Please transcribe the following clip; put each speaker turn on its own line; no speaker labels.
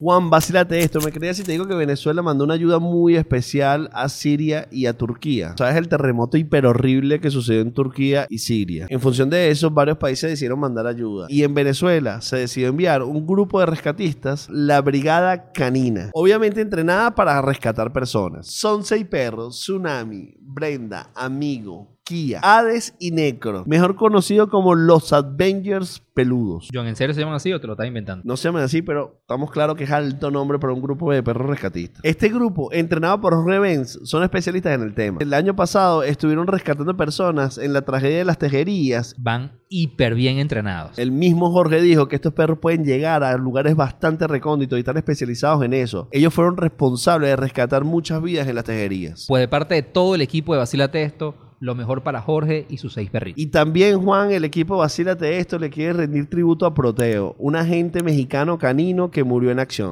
Juan, vacílate esto. Me creía si te digo que Venezuela mandó una ayuda muy especial a Siria y a Turquía. ¿Sabes el terremoto hiper horrible que sucedió en Turquía y Siria? En función de eso, varios países decidieron mandar ayuda. Y en Venezuela se decidió enviar un grupo de rescatistas, la Brigada Canina. Obviamente entrenada para rescatar personas. Son seis perros, Tsunami, Brenda, Amigo, Kia, Hades y Necro, mejor conocido como los Avengers peludos.
John, ¿en serio se llaman así o te lo estás inventando?
No se llaman así, pero estamos claros que es alto nombre para un grupo de perros rescatistas. Este grupo, entrenado por Benz, son especialistas en el tema. El año pasado estuvieron rescatando personas en la tragedia de las tejerías.
Van hiper bien entrenados.
El mismo Jorge dijo que estos perros pueden llegar a lugares bastante recónditos y están especializados en eso. Ellos fueron responsables de rescatar muchas vidas en las tejerías.
Pues de parte de todo el equipo de Vacilate esto, lo mejor para Jorge y sus seis perritos.
Y también, Juan, el equipo Vacílate esto le quiere rendir tributo a Proteo, un agente mexicano canino que murió en acción.